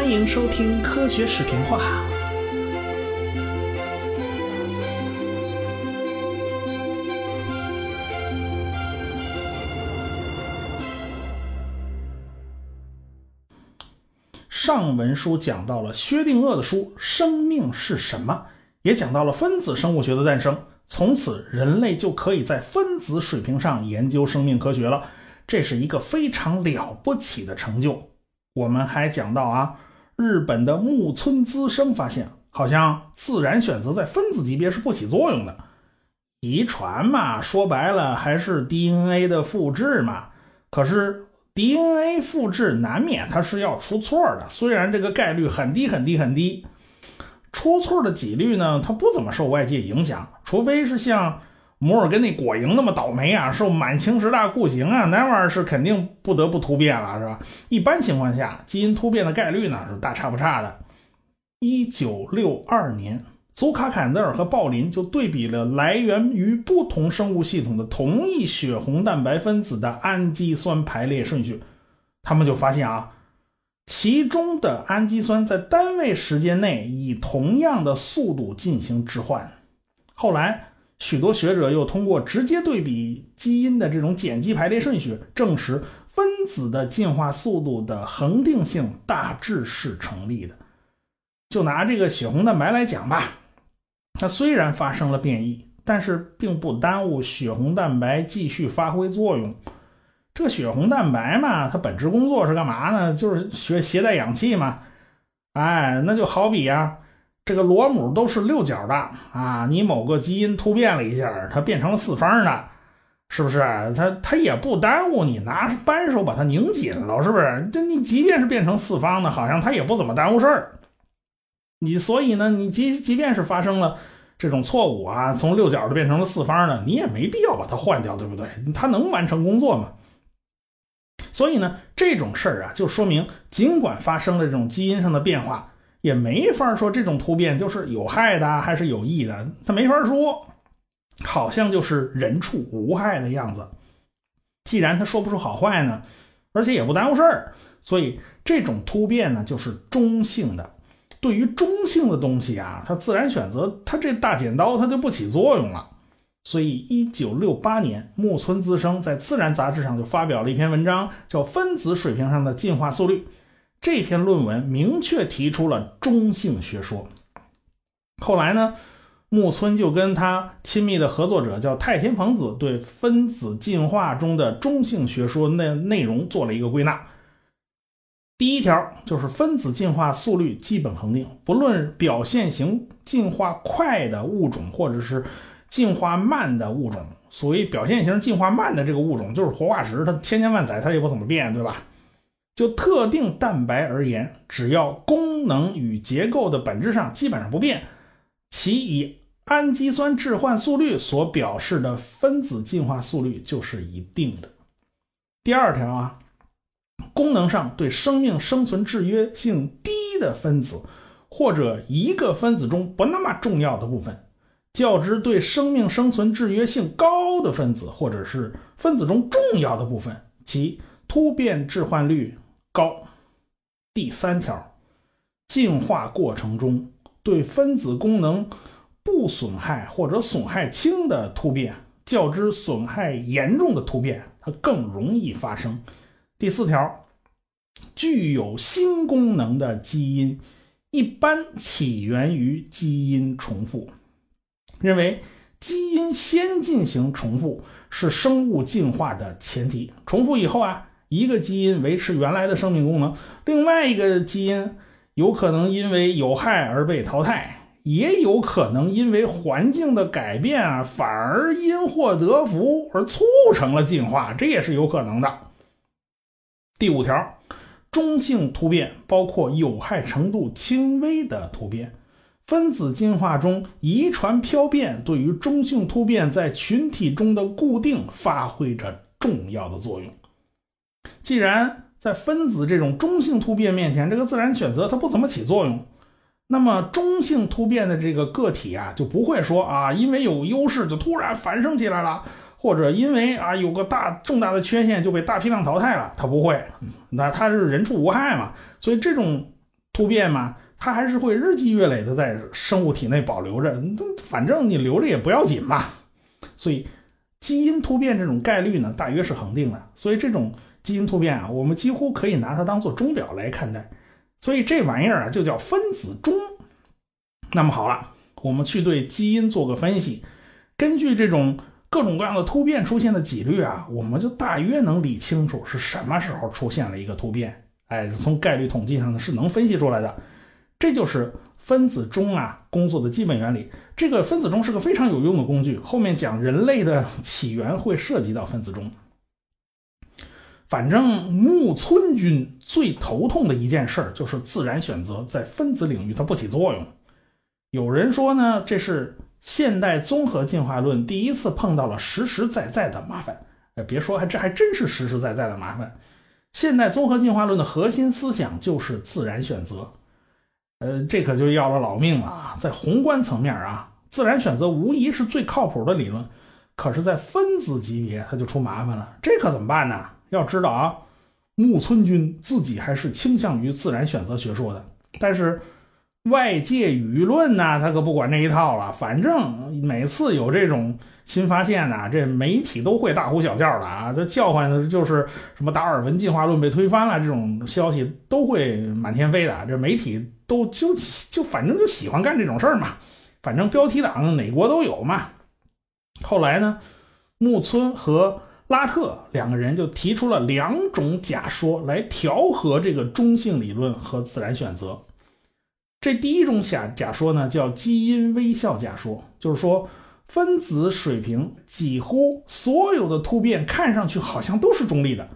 欢迎收听科学视频化。上文书讲到了薛定谔的书《生命是什么》，也讲到了分子生物学的诞生。从此，人类就可以在分子水平上研究生命科学了。这是一个非常了不起的成就。我们还讲到啊，日本的木村资生发现，好像自然选择在分子级别是不起作用的。遗传嘛，说白了还是 DNA 的复制嘛。可是 DNA 复制难免它是要出错的，虽然这个概率很低很低很低。出错的几率呢？它不怎么受外界影响，除非是像摩尔根那果蝇那么倒霉啊，受满清十大酷刑啊，那玩意儿是肯定不得不突变了，是吧？一般情况下，基因突变的概率呢是大差不差的。一九六二年，祖卡坎德尔和鲍林就对比了来源于不同生物系统的同一血红蛋白分子的氨基酸排列顺序，他们就发现啊。其中的氨基酸在单位时间内以同样的速度进行置换。后来，许多学者又通过直接对比基因的这种碱基排列顺序，证实分子的进化速度的恒定性大致是成立的。就拿这个血红蛋白来讲吧，它虽然发生了变异，但是并不耽误血红蛋白继续发挥作用。这血红蛋白嘛，它本质工作是干嘛呢？就是携携带氧气嘛。哎，那就好比呀，这个螺母都是六角的啊，你某个基因突变了一下，它变成了四方的，是不是？它它也不耽误你拿扳手把它拧紧了，是不是？这你即便是变成四方的，好像它也不怎么耽误事儿。你所以呢，你即即便是发生了这种错误啊，从六角的变成了四方的，你也没必要把它换掉，对不对？它能完成工作吗？所以呢，这种事儿啊，就说明尽管发生了这种基因上的变化，也没法说这种突变就是有害的还是有益的，他没法说，好像就是人畜无害的样子。既然他说不出好坏呢，而且也不耽误事儿，所以这种突变呢就是中性的。对于中性的东西啊，它自然选择它这大剪刀它就不起作用了。所以，一九六八年，木村资生在《自然》杂志上就发表了一篇文章，叫《分子水平上的进化速率》。这篇论文明确提出了中性学说。后来呢，木村就跟他亲密的合作者叫太田朋子，对分子进化中的中性学说内内容做了一个归纳。第一条就是分子进化速率基本恒定，不论表现型进化快的物种，或者是。进化慢的物种，所谓表现型进化慢的这个物种，就是活化石，它千千万载它也不怎么变，对吧？就特定蛋白而言，只要功能与结构的本质上基本上不变，其以氨基酸置换速率所表示的分子进化速率就是一定的。第二条啊，功能上对生命生存制约性低的分子，或者一个分子中不那么重要的部分。较之对生命生存制约性高的分子，或者是分子中重要的部分，其突变置换率高。第三条，进化过程中对分子功能不损害或者损害轻的突变，较之损害严重的突变，它更容易发生。第四条，具有新功能的基因一般起源于基因重复。认为基因先进行重复是生物进化的前提。重复以后啊，一个基因维持原来的生命功能，另外一个基因有可能因为有害而被淘汰，也有可能因为环境的改变啊，反而因祸得福而促成了进化，这也是有可能的。第五条，中性突变包括有害程度轻微的突变。分子进化中，遗传漂变对于中性突变在群体中的固定发挥着重要的作用。既然在分子这种中性突变面前，这个自然选择它不怎么起作用，那么中性突变的这个个体啊，就不会说啊，因为有优势就突然繁盛起来了，或者因为啊有个大重大的缺陷就被大批量淘汰了，它不会，那它是人畜无害嘛，所以这种。突变嘛，它还是会日积月累的在生物体内保留着，反正你留着也不要紧嘛。所以基因突变这种概率呢，大约是恒定的。所以这种基因突变啊，我们几乎可以拿它当做钟表来看待。所以这玩意儿啊，就叫分子钟。那么好了，我们去对基因做个分析，根据这种各种各样的突变出现的几率啊，我们就大约能理清楚是什么时候出现了一个突变。哎，从概率统计上呢是能分析出来的。这就是分子钟啊工作的基本原理。这个分子钟是个非常有用的工具，后面讲人类的起源会涉及到分子钟。反正木村君最头痛的一件事就是自然选择在分子领域它不起作用。有人说呢，这是现代综合进化论第一次碰到了实实在在的麻烦。哎，别说，还这还真是实实在在的麻烦。现代综合进化论的核心思想就是自然选择。呃，这可就要了老命了啊！在宏观层面啊，自然选择无疑是最靠谱的理论。可是，在分子级别，它就出麻烦了。这可怎么办呢？要知道啊，木村君自己还是倾向于自然选择学说的，但是外界舆论呢，他可不管这一套了。反正每次有这种新发现呢，这媒体都会大呼小叫的啊，这叫唤的就是什么达尔文进化论被推翻了这种消息都会满天飞的。这媒体都就就反正就喜欢干这种事儿嘛，反正标题党哪国都有嘛。后来呢，木村和拉特两个人就提出了两种假说来调和这个中性理论和自然选择。这第一种假假说呢，叫基因微笑假说，就是说分子水平几乎所有的突变看上去好像都是中立的，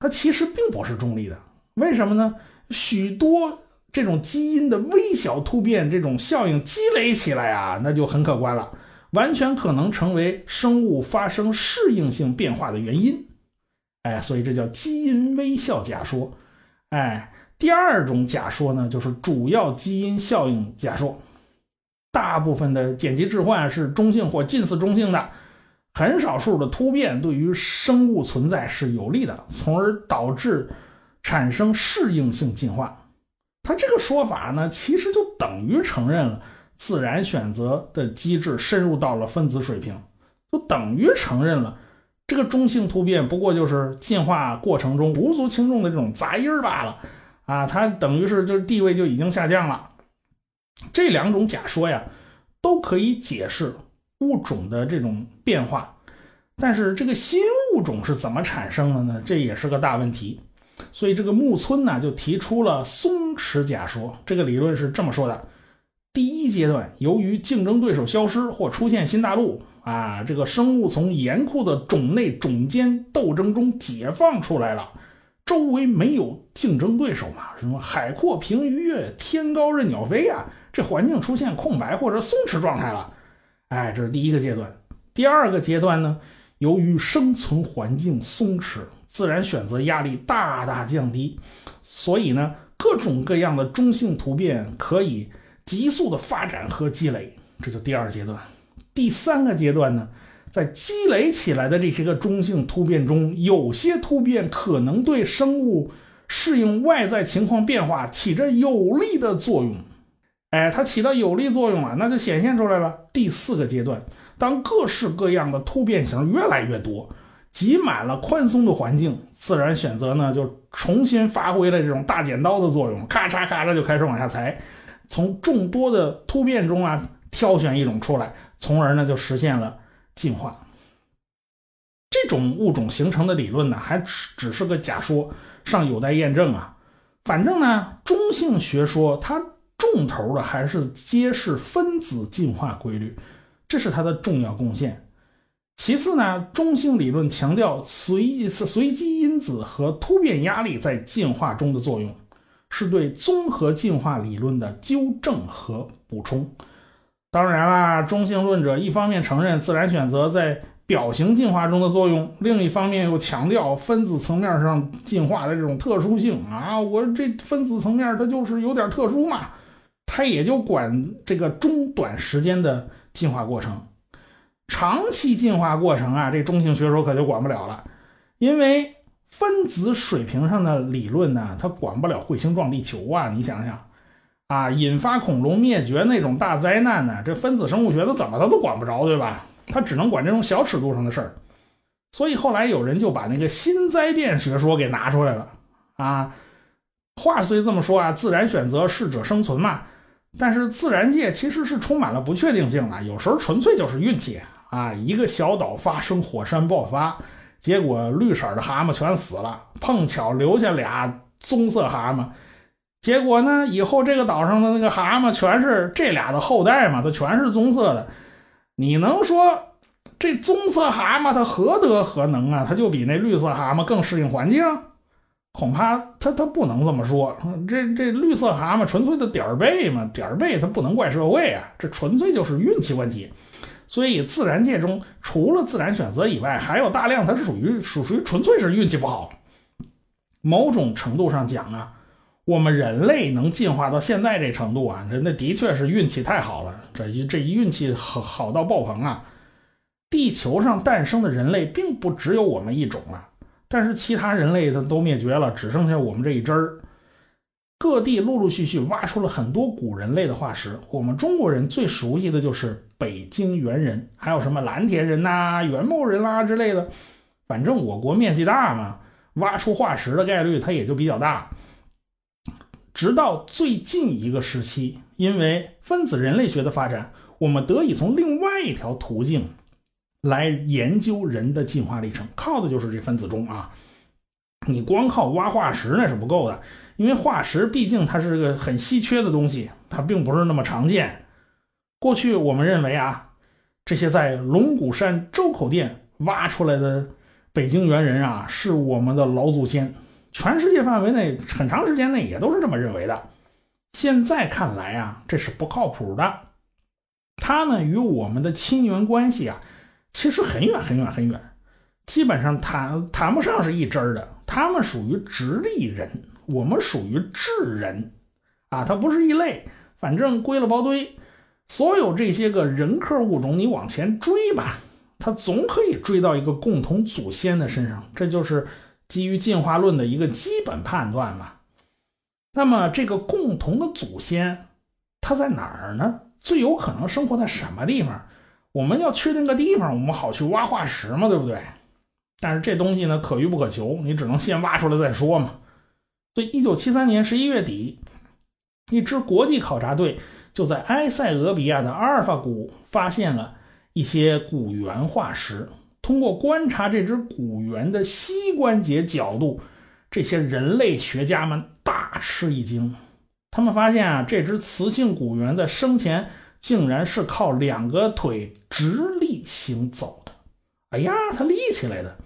它其实并不是中立的。为什么呢？许多这种基因的微小突变，这种效应积累起来啊，那就很可观了。完全可能成为生物发生适应性变化的原因，哎，所以这叫基因微笑假说。哎，第二种假说呢，就是主要基因效应假说。大部分的碱基置换是中性或近似中性的，很少数的突变对于生物存在是有利的，从而导致产生适应性进化。他这个说法呢，其实就等于承认了。自然选择的机制深入到了分子水平，就等于承认了这个中性突变不过就是进化过程中无足轻重的这种杂音罢了啊！它等于是就是地位就已经下降了。这两种假说呀，都可以解释物种的这种变化，但是这个新物种是怎么产生的呢？这也是个大问题。所以这个木村呢就提出了松弛假说，这个理论是这么说的。第一阶段，由于竞争对手消失或出现新大陆啊，这个生物从严酷的种内种间斗争中解放出来了，周围没有竞争对手嘛，什么海阔凭鱼跃，天高任鸟飞啊，这环境出现空白或者松弛状态了。哎，这是第一个阶段。第二个阶段呢，由于生存环境松弛，自然选择压力大大降低，所以呢，各种各样的中性突变可以。急速的发展和积累，这就第二阶段。第三个阶段呢，在积累起来的这些个中性突变中，有些突变可能对生物适应外在情况变化起着有利的作用。哎，它起到有利作用了，那就显现出来了。第四个阶段，当各式各样的突变型越来越多，挤满了宽松的环境，自然选择呢就重新发挥了这种大剪刀的作用，咔嚓咔嚓就开始往下裁。从众多的突变中啊，挑选一种出来，从而呢就实现了进化。这种物种形成的理论呢，还只只是个假说，尚有待验证啊。反正呢，中性学说它重头的还是揭示分子进化规律，这是它的重要贡献。其次呢，中性理论强调随随机因子和突变压力在进化中的作用。是对综合进化理论的纠正和补充。当然啦，中性论者一方面承认自然选择在表型进化中的作用，另一方面又强调分子层面上进化的这种特殊性啊。我这分子层面它就是有点特殊嘛，它也就管这个中短时间的进化过程，长期进化过程啊，这中性学说可就管不了了，因为。分子水平上的理论呢，它管不了彗星撞地球啊！你想想，啊，引发恐龙灭绝那种大灾难呢，这分子生物学它怎么它都管不着，对吧？它只能管这种小尺度上的事儿。所以后来有人就把那个新灾变学说给拿出来了啊。话虽这么说啊，自然选择适者生存嘛。但是自然界其实是充满了不确定性的，有时候纯粹就是运气啊。一个小岛发生火山爆发，结果绿色的蛤蟆全死了，碰巧留下俩棕色蛤蟆。结果呢，以后这个岛上的那个蛤蟆全是这俩的后代嘛，它全是棕色的。你能说这棕色蛤蟆它何德何能啊？它就比那绿色蛤蟆更适应环境？恐怕它它不能这么说，这这绿色蛤蟆纯粹的点儿背嘛，点儿背它不能怪社会啊，这纯粹就是运气问题。所以自然界中除了自然选择以外，还有大量它是属于属属于纯粹是运气不好。某种程度上讲啊，我们人类能进化到现在这程度啊，人那的确是运气太好了，这一这一运气好好到爆棚啊！地球上诞生的人类并不只有我们一种啊。但是其他人类它都灭绝了，只剩下我们这一支儿。各地陆陆续续挖出了很多古人类的化石，我们中国人最熟悉的就是北京猿人，还有什么蓝田人呐、元谋人啦之类的。反正我国面积大嘛，挖出化石的概率它也就比较大。直到最近一个时期，因为分子人类学的发展，我们得以从另外一条途径。来研究人的进化历程，靠的就是这分子钟啊！你光靠挖化石那是不够的，因为化石毕竟它是个很稀缺的东西，它并不是那么常见。过去我们认为啊，这些在龙骨山周口店挖出来的北京猿人啊，是我们的老祖先，全世界范围内很长时间内也都是这么认为的。现在看来啊，这是不靠谱的，他们与我们的亲缘关系啊。其实很远很远很远，基本上谈谈不上是一支儿的。他们属于直立人，我们属于智人，啊，它不是一类。反正归了包堆，所有这些个人科物种，你往前追吧，它总可以追到一个共同祖先的身上。这就是基于进化论的一个基本判断嘛。那么这个共同的祖先，它在哪儿呢？最有可能生活在什么地方？我们要去那个地方，我们好去挖化石嘛，对不对？但是这东西呢，可遇不可求，你只能先挖出来再说嘛。所以，一九七三年十一月底，一支国际考察队就在埃塞俄比亚的阿尔法谷发现了一些古猿化石。通过观察这只古猿的膝关节角度，这些人类学家们大吃一惊。他们发现啊，这只雌性古猿在生前。竟然是靠两个腿直立行走的，哎呀，它立起来的。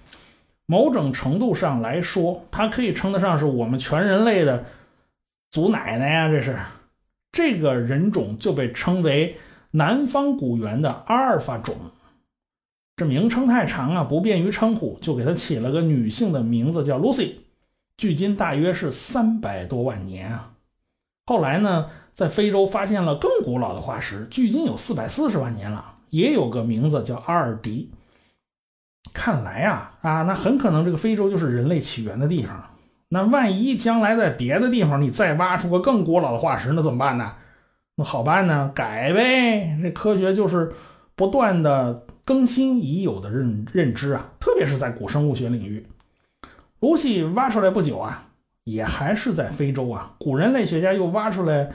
某种程度上来说，它可以称得上是我们全人类的祖奶奶呀。这是这个人种就被称为南方古猿的阿尔法种。这名称太长啊，不便于称呼，就给它起了个女性的名字，叫 Lucy。距今大约是三百多万年啊。后来呢？在非洲发现了更古老的化石，距今有四百四十万年了，也有个名字叫阿尔迪。看来啊啊，那很可能这个非洲就是人类起源的地方。那万一将来在别的地方你再挖出个更古老的化石，那怎么办呢？那好办呢，改呗。这科学就是不断的更新已有的认认知啊，特别是在古生物学领域。卢西挖出来不久啊，也还是在非洲啊，古人类学家又挖出来。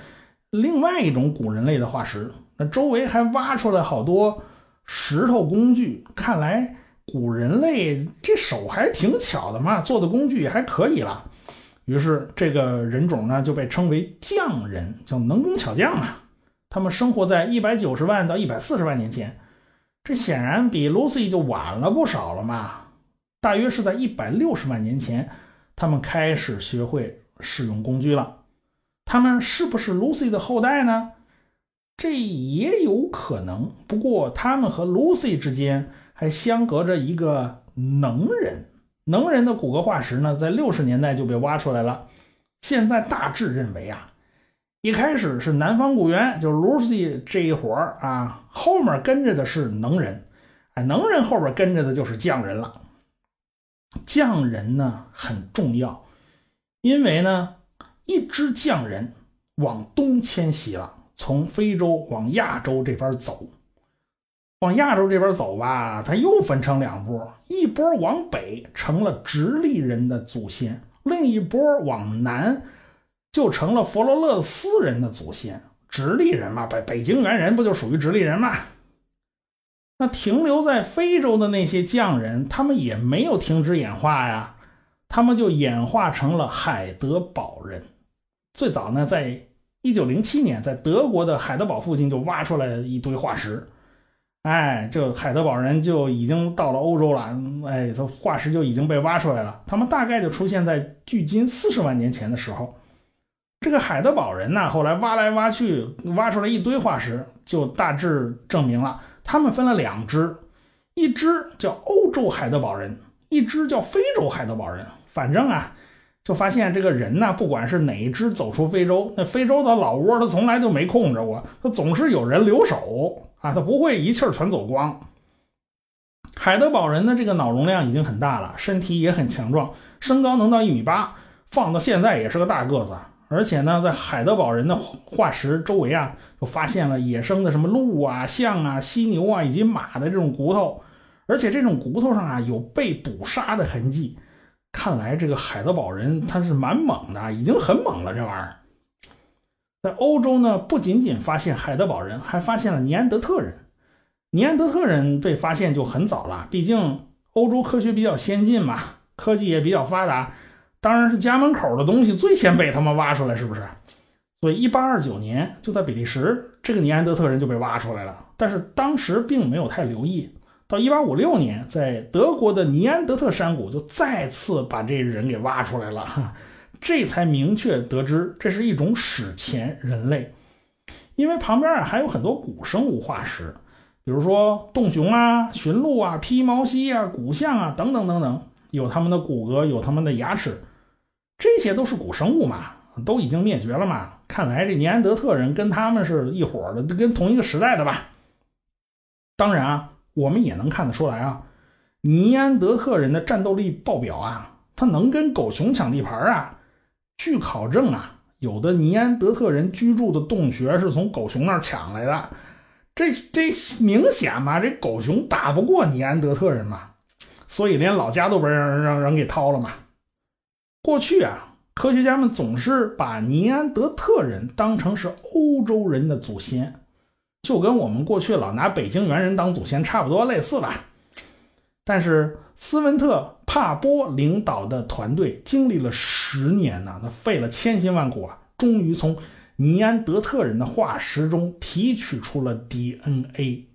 另外一种古人类的化石，那周围还挖出来好多石头工具，看来古人类这手还挺巧的嘛，做的工具也还可以了。于是这个人种呢就被称为匠人，叫能工巧匠啊。他们生活在一百九十万到一百四十万年前，这显然比 Lucy 就晚了不少了嘛。大约是在一百六十万年前，他们开始学会使用工具了。他们是不是 Lucy 的后代呢？这也有可能。不过，他们和 Lucy 之间还相隔着一个能人。能人的骨骼化石呢，在六十年代就被挖出来了。现在大致认为啊，一开始是南方古猿，就是 Lucy 这一伙儿啊，后面跟着的是能人，哎，能人后边跟着的就是匠人了。匠人呢很重要，因为呢，一支匠人往东迁徙了，从非洲往亚洲这边走。往亚洲这边走吧，它又分成两波，一波往北成了直立人的祖先，另一波往南就成了佛罗勒斯人的祖先。直立人嘛，北北京猿人不就属于直立人吗？那停留在非洲的那些匠人，他们也没有停止演化呀，他们就演化成了海德堡人。最早呢，在一九零七年，在德国的海德堡附近就挖出来一堆化石。哎，这海德堡人就已经到了欧洲了。哎，他化石就已经被挖出来了。他们大概就出现在距今四十万年前的时候。这个海德堡人呢，后来挖来挖去，挖出来一堆化石，就大致证明了他们分了两支，一支叫欧洲海德堡人，一支叫非洲海德堡人。反正啊，就发现这个人呢，不管是哪一支走出非洲，那非洲的老窝他从来就没空着过，他总是有人留守。啊，他不会一气儿全走光。海德堡人的这个脑容量已经很大了，身体也很强壮，身高能到一米八，放到现在也是个大个子。而且呢，在海德堡人的化石周围啊，就发现了野生的什么鹿啊、象啊、犀牛啊以及马的这种骨头，而且这种骨头上啊有被捕杀的痕迹。看来这个海德堡人他是蛮猛的，已经很猛了，这玩意儿。在欧洲呢，不仅仅发现海德堡人，还发现了尼安德特人。尼安德特人被发现就很早了，毕竟欧洲科学比较先进嘛，科技也比较发达，当然是家门口的东西最先被他们挖出来，是不是？所以1829年就在比利时，这个尼安德特人就被挖出来了。但是当时并没有太留意，到1856年，在德国的尼安德特山谷就再次把这人给挖出来了。这才明确得知这是一种史前人类，因为旁边啊还有很多古生物化石，比如说洞熊啊、驯鹿啊、披毛犀啊、古象啊等等等等，有它们的骨骼，有它们的牙齿，这些都是古生物嘛，都已经灭绝了嘛。看来这尼安德特人跟他们是一伙的，跟同一个时代的吧。当然啊，我们也能看得出来啊，尼安德特人的战斗力爆表啊，他能跟狗熊抢地盘啊。据考证啊，有的尼安德特人居住的洞穴是从狗熊那儿抢来的，这这明显嘛，这狗熊打不过尼安德特人嘛，所以连老家都被让让人给掏了嘛。过去啊，科学家们总是把尼安德特人当成是欧洲人的祖先，就跟我们过去老拿北京猿人当祖先差不多类似吧。但是斯文特。帕波领导的团队经历了十年呐，那费了千辛万苦啊，终于从尼安德特人的化石中提取出了 DNA。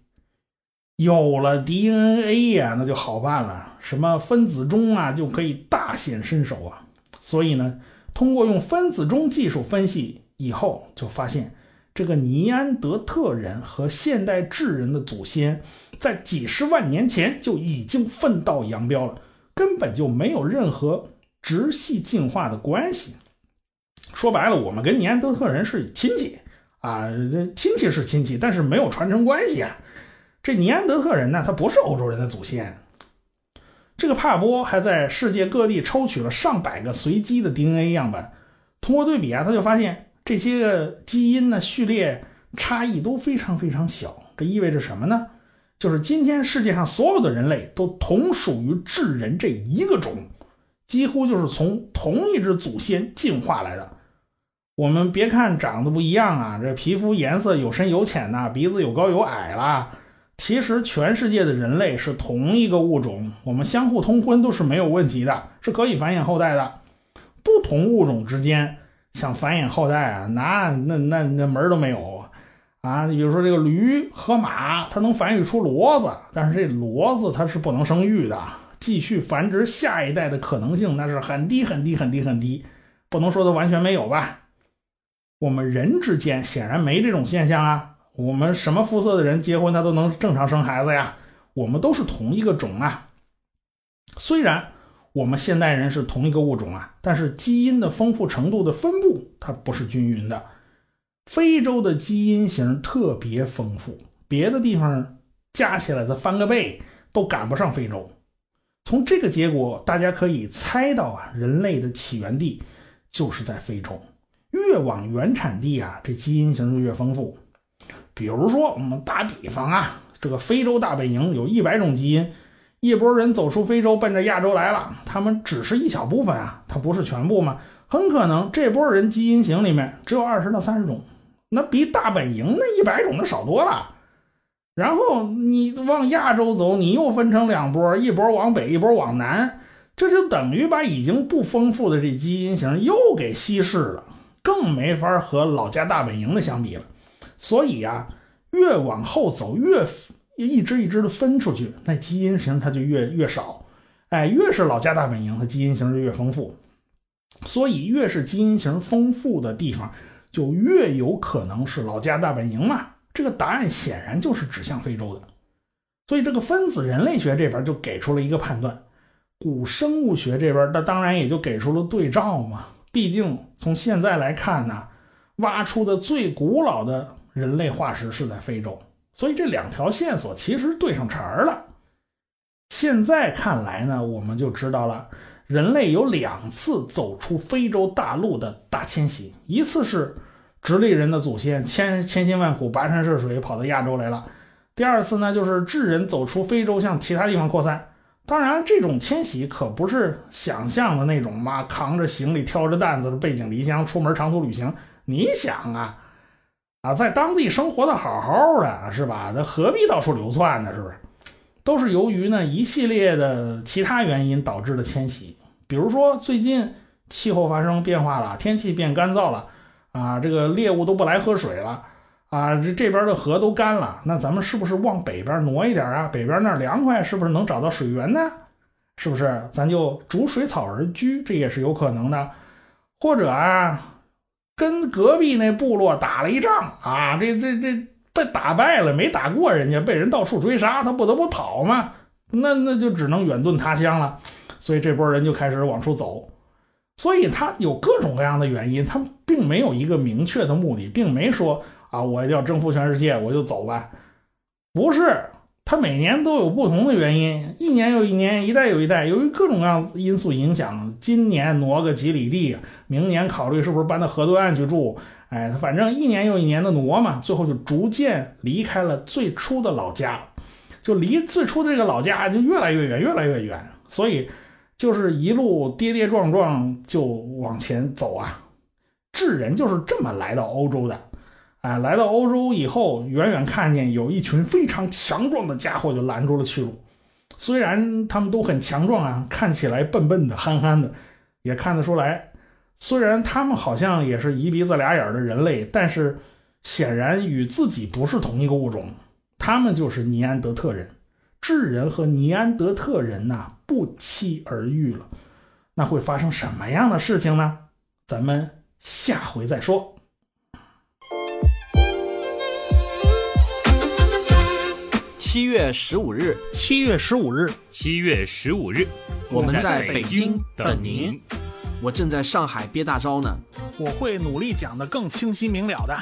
有了 DNA 呀，那就好办了，什么分子钟啊，就可以大显身手啊。所以呢，通过用分子钟技术分析以后，就发现这个尼安德特人和现代智人的祖先，在几十万年前就已经分道扬镳了。根本就没有任何直系进化的关系。说白了，我们跟尼安德特人是亲戚啊，这亲戚是亲戚，但是没有传承关系啊。这尼安德特人呢，他不是欧洲人的祖先。这个帕波还在世界各地抽取了上百个随机的 DNA 样本，通过对比啊，他就发现这些个基因呢序列差异都非常非常小。这意味着什么呢？就是今天世界上所有的人类都同属于智人这一个种，几乎就是从同一只祖先进化来的。我们别看长得不一样啊，这皮肤颜色有深有浅呐，鼻子有高有矮啦，其实全世界的人类是同一个物种，我们相互通婚都是没有问题的，是可以繁衍后代的。不同物种之间想繁衍后代啊，那那那那门都没有。啊，你比如说这个驴和马，它能繁育出骡子，但是这骡子它是不能生育的，继续繁殖下一代的可能性那是很低很低很低很低，不能说它完全没有吧。我们人之间显然没这种现象啊，我们什么肤色的人结婚，他都能正常生孩子呀，我们都是同一个种啊。虽然我们现代人是同一个物种啊，但是基因的丰富程度的分布它不是均匀的。非洲的基因型特别丰富，别的地方加起来再翻个倍都赶不上非洲。从这个结果，大家可以猜到啊，人类的起源地就是在非洲。越往原产地啊，这基因型就越丰富。比如说，我们打比方啊，这个非洲大本营有一百种基因，一波人走出非洲，奔着亚洲来了，他们只是一小部分啊，它不是全部嘛。很可能这波人基因型里面只有二十到三十种，那比大本营那一百种的少多了。然后你往亚洲走，你又分成两波，一波往北，一波往南，这就等于把已经不丰富的这基因型又给稀释了，更没法和老家大本营的相比了。所以呀，越往后走，越一支一支的分出去，那基因型它就越越少。哎，越是老家大本营，它基因型就越丰富。所以，越是基因型丰富的地方，就越有可能是老家大本营嘛。这个答案显然就是指向非洲的，所以这个分子人类学这边就给出了一个判断，古生物学这边那当然也就给出了对照嘛。毕竟从现在来看呢，挖出的最古老的人类化石是在非洲，所以这两条线索其实对上茬儿了。现在看来呢，我们就知道了，人类有两次走出非洲大陆的大迁徙，一次是。直立人的祖先千千辛万苦跋山涉水跑到亚洲来了。第二次呢，就是智人走出非洲向其他地方扩散。当然，这种迁徙可不是想象的那种嘛，扛着行李、挑着担子背井离乡出门长途旅行。你想啊，啊，在当地生活的好好的，是吧？那何必到处流窜呢？是不是？都是由于呢一系列的其他原因导致的迁徙。比如说，最近气候发生变化了，天气变干燥了。啊，这个猎物都不来喝水了，啊，这这边的河都干了，那咱们是不是往北边挪一点啊？北边那儿凉快，是不是能找到水源呢？是不是？咱就逐水草而居，这也是有可能的。或者啊，跟隔壁那部落打了一仗啊，这这这被打败了，没打过人家，被人到处追杀，他不得不跑嘛，那那就只能远遁他乡了。所以这波人就开始往出走。所以他有各种各样的原因，他并没有一个明确的目的，并没说啊，我要征服全世界，我就走吧。不是，他每年都有不同的原因，一年又一年，一代又一代，由于各种各样因素影响，今年挪个几里地，明年考虑是不是搬到河对岸去住，哎，反正一年又一年的挪嘛，最后就逐渐离开了最初的老家，就离最初的这个老家就越来越远，越来越远，所以。就是一路跌跌撞撞就往前走啊，智人就是这么来到欧洲的，哎，来到欧洲以后，远远看见有一群非常强壮的家伙就拦住了去路。虽然他们都很强壮啊，看起来笨笨的、憨憨的，也看得出来，虽然他们好像也是一鼻子俩眼的人类，但是显然与自己不是同一个物种。他们就是尼安德特人。智人和尼安德特人呐不期而遇了，那会发生什么样的事情呢？咱们下回再说。七月十五日，七月十五日，七月十五日，我们在北京等您。我正在上海憋大招呢，我会努力讲得更清晰明了的。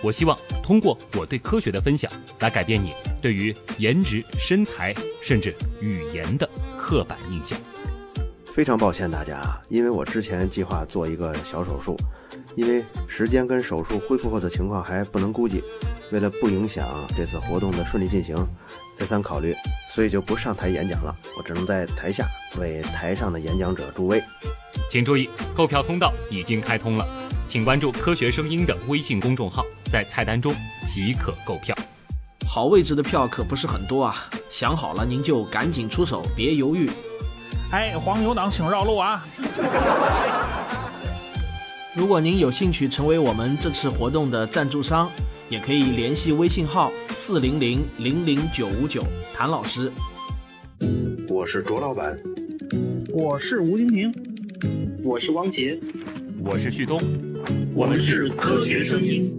我希望通过我对科学的分享，来改变你对于颜值、身材甚至语言的刻板印象。非常抱歉大家啊，因为我之前计划做一个小手术，因为时间跟手术恢复后的情况还不能估计，为了不影响这次活动的顺利进行，再三考虑，所以就不上台演讲了，我只能在台下为台上的演讲者助威。请注意，购票通道已经开通了，请关注“科学声音”的微信公众号，在菜单中即可购票。好位置的票可不是很多啊，想好了您就赶紧出手，别犹豫。哎，黄牛党请绕路啊！如果您有兴趣成为我们这次活动的赞助商，也可以联系微信号四零零零零九五九谭老师。我是卓老板，我是吴金平。我是汪杰，我是旭东，我们是科学声音。